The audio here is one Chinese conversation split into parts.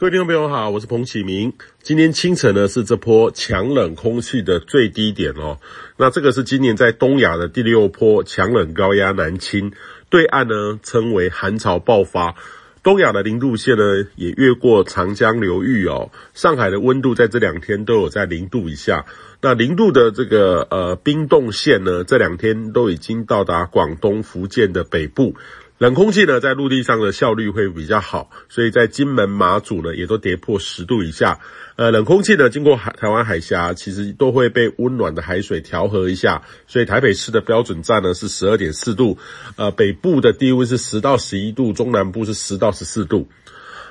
各位听众朋友好，我是彭启明。今天清晨呢是这波强冷空气的最低点哦。那这个是今年在东亚的第六波强冷高压南侵，对岸呢称为寒潮爆发。东亚的零度线呢也越过长江流域哦。上海的温度在这两天都有在零度以下。那零度的这个呃冰冻线呢，这两天都已经到达广东、福建的北部。冷空气呢，在陆地上的效率会比较好，所以在金门、马祖呢，也都跌破十度以下。呃，冷空气呢，经过海台湾海峡，其实都会被温暖的海水调和一下，所以台北市的标准站呢是十二点四度，呃，北部的低温是十到十一度，中南部是十到十四度。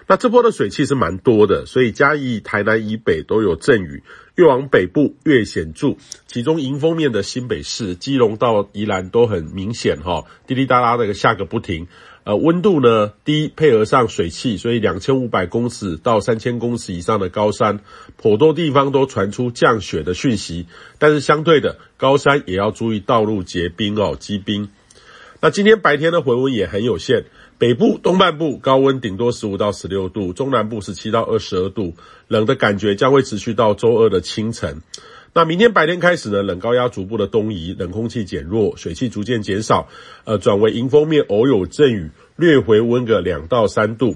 那这波的水汽是蛮多的，所以嘉义、台南以北都有阵雨，越往北部越显著。其中迎风面的新北市、基隆到宜兰都很明显哈，滴滴答答的下个不停。呃，温度呢低，配合上水汽，所以两千五百公尺到三千公尺以上的高山，颇多地方都传出降雪的讯息。但是相对的，高山也要注意道路结冰哦，积冰。那今天白天的回温也很有限。北部东半部高温顶多十五到十六度，中南部十七到二十二度，冷的感觉将会持续到周二的清晨。那明天白天开始呢，冷高压逐步的东移，冷空气减弱，水汽逐渐减少，呃，转为迎风面偶有阵雨，略回温个两到三度。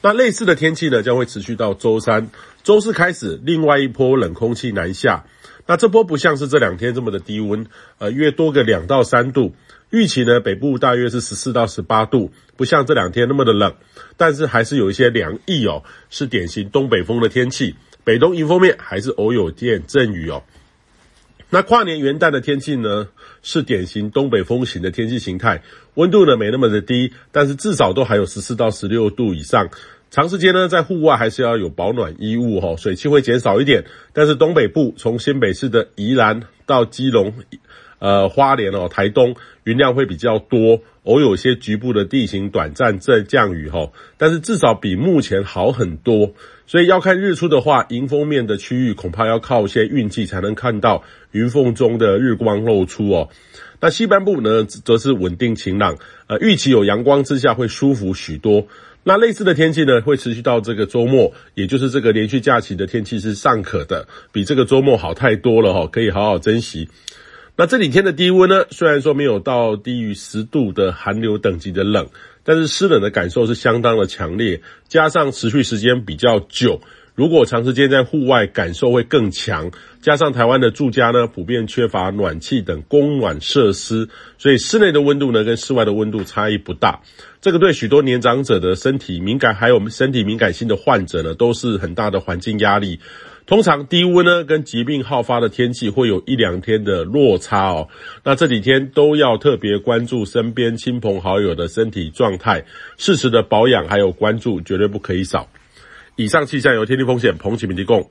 那类似的天气呢，将会持续到周三、周四开始，另外一波冷空气南下。那这波不像是这两天这么的低温，呃，约多个两到三度。预期呢，北部大约是十四到十八度，不像这两天那么的冷，但是还是有一些凉意哦，是典型东北风的天气。北东迎风面还是偶有见阵雨哦。那跨年元旦的天气呢，是典型东北风型的天气形态，温度呢没那么的低，但是至少都还有十四到十六度以上。长时间呢在户外还是要有保暖衣物哈，水汽会减少一点，但是东北部从新北市的宜兰到基隆。呃，花莲哦，台东云量会比较多，偶有些局部的地形短暂阵降雨哈，但是至少比目前好很多。所以要看日出的话，迎风面的区域恐怕要靠一些运气才能看到云缝中的日光露出哦。那西半部呢，则是稳定晴朗，呃，预期有阳光之下会舒服许多。那类似的天气呢，会持续到这个周末，也就是这个连续假期的天气是尚可的，比这个周末好太多了哈，可以好好珍惜。那这几天的低温呢，虽然说没有到低于十度的寒流等级的冷，但是湿冷的感受是相当的强烈，加上持续时间比较久，如果长时间在户外，感受会更强。加上台湾的住家呢，普遍缺乏暖气等供暖设施，所以室内的温度呢，跟室外的温度差异不大。这个对许多年长者的身体敏感，还有身体敏感性的患者呢，都是很大的环境压力。通常低温呢，跟疾病好发的天气会有一两天的落差哦。那这几天都要特别关注身边亲朋好友的身体状态，适时的保养还有关注绝对不可以少。以上气象由天气风险彭启明提供。